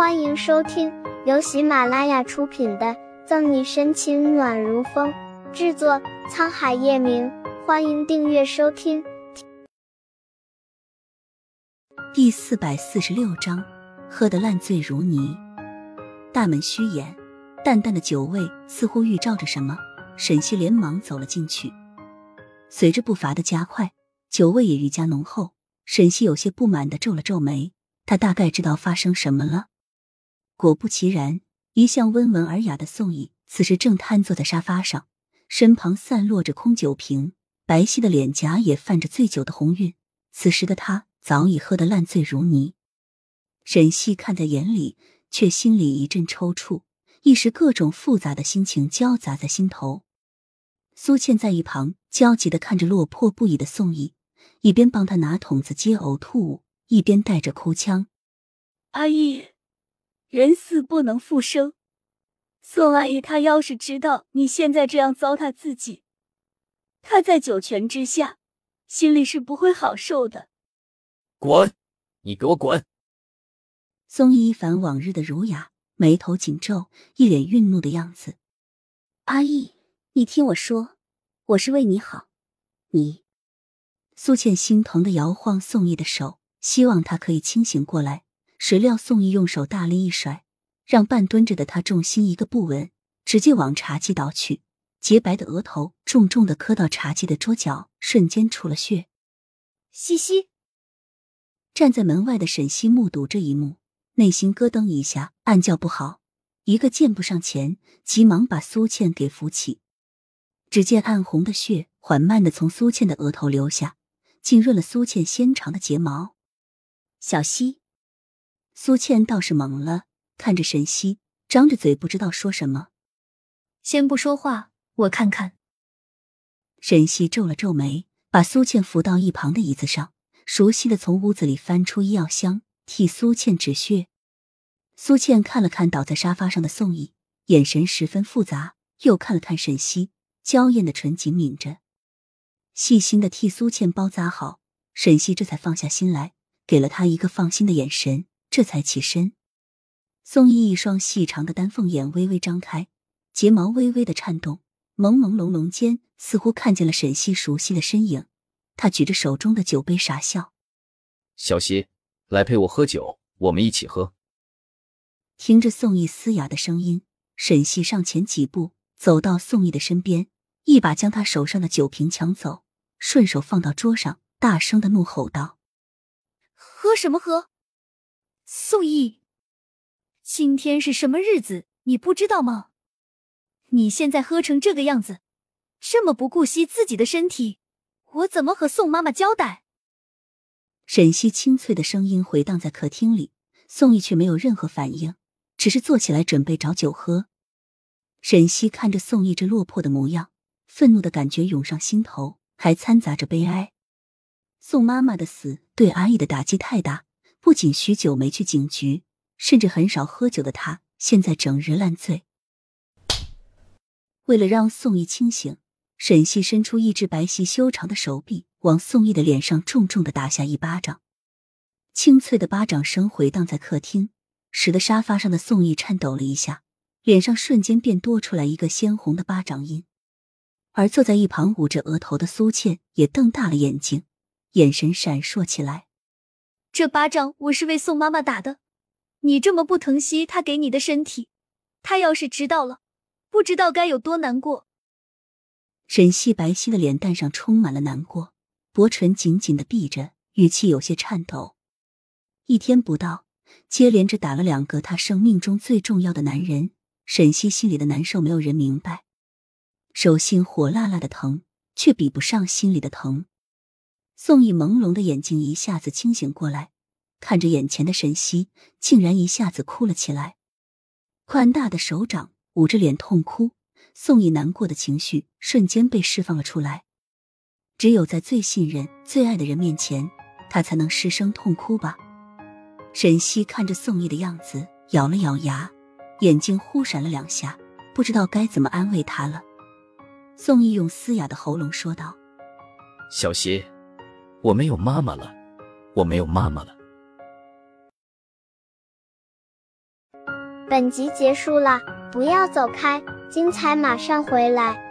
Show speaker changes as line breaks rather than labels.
欢迎收听由喜马拉雅出品的《赠你深情暖如风》，制作沧海夜明。欢迎订阅收听。
第四百四十六章，喝得烂醉如泥。大门虚掩，淡淡的酒味似乎预兆着什么。沈西连忙走了进去，随着步伐的加快，酒味也愈加浓厚。沈西有些不满的皱了皱眉，他大概知道发生什么了。果不其然，一向温文尔雅的宋毅此时正瘫坐在沙发上，身旁散落着空酒瓶，白皙的脸颊也泛着醉酒的红晕。此时的他早已喝得烂醉如泥。沈西看在眼里，却心里一阵抽搐，一时各种复杂的心情交杂在心头。苏倩在一旁焦急的看着落魄不已的宋毅，一边帮他拿桶子接呕吐物，一边带着哭腔：“
阿姨。”人死不能复生，宋阿姨她要是知道你现在这样糟蹋自己，她在九泉之下，心里是不会好受的。
滚！你给我滚！
宋一凡往日的儒雅，眉头紧皱，一脸愠怒的样子。
阿姨，你听我说，我是为你好。你，
苏倩心疼的摇晃宋毅的手，希望他可以清醒过来。谁料宋毅用手大力一甩，让半蹲着的他重心一个不稳，直接往茶几倒去，洁白的额头重重的磕到茶几的桌角，瞬间出了血。
西西
站在门外的沈西目睹这一幕，内心咯噔一下，暗叫不好，一个箭步上前，急忙把苏倩给扶起。只见暗红的血缓慢的从苏倩的额头流下，浸润了苏倩纤长的睫毛。
小西。
苏倩倒是懵了，看着沈西，张着嘴不知道说什么。
先不说话，我看看。
沈西皱了皱眉，把苏倩扶到一旁的椅子上，熟悉的从屋子里翻出医药箱，替苏倩止血。苏倩看了看倒在沙发上的宋毅，眼神十分复杂，又看了看沈西，娇艳的唇紧抿着，细心的替苏倩包扎好。沈西这才放下心来，给了他一个放心的眼神。这才起身，宋毅一双细长的丹凤眼微微张开，睫毛微微的颤动，朦朦胧胧间似乎看见了沈西熟悉的身影。他举着手中的酒杯傻笑：“
小西，来陪我喝酒，我们一起喝。”
听着宋毅嘶哑的声音，沈西上前几步，走到宋毅的身边，一把将他手上的酒瓶抢走，顺手放到桌上，大声的怒吼道：“
喝什么喝？”宋毅，今天是什么日子？你不知道吗？你现在喝成这个样子，这么不顾惜自己的身体，我怎么和宋妈妈交代？
沈西清脆的声音回荡在客厅里，宋毅却没有任何反应，只是坐起来准备找酒喝。沈西看着宋毅这落魄的模样，愤怒的感觉涌上心头，还掺杂着悲哀。宋妈妈的死对阿义的打击太大。不仅许久没去警局，甚至很少喝酒的他，现在整日烂醉。为了让宋毅清醒，沈西伸出一只白皙修长的手臂，往宋毅的脸上重重的打下一巴掌。清脆的巴掌声回荡在客厅，使得沙发上的宋毅颤抖了一下，脸上瞬间便多出来一个鲜红的巴掌印。而坐在一旁捂着额头的苏倩也瞪大了眼睛，眼神闪烁起来。
这巴掌我是为宋妈妈打的，你这么不疼惜她给你的身体，她要是知道了，不知道该有多难过。
沈西白皙的脸蛋上充满了难过，薄唇紧紧的闭着，语气有些颤抖。一天不到，接连着打了两个他生命中最重要的男人，沈西心里的难受没有人明白，手心火辣辣的疼，却比不上心里的疼。宋毅朦胧的眼睛一下子清醒过来，看着眼前的沈西，竟然一下子哭了起来。宽大的手掌捂着脸痛哭，宋毅难过的情绪瞬间被释放了出来。只有在最信任、最爱的人面前，他才能失声痛哭吧。沈西看着宋毅的样子，咬了咬牙，眼睛忽闪了两下，不知道该怎么安慰他了。宋毅用嘶哑的喉咙说道：“
小西。”我没有妈妈了，我没有妈妈了。
本集结束了，不要走开，精彩马上回来。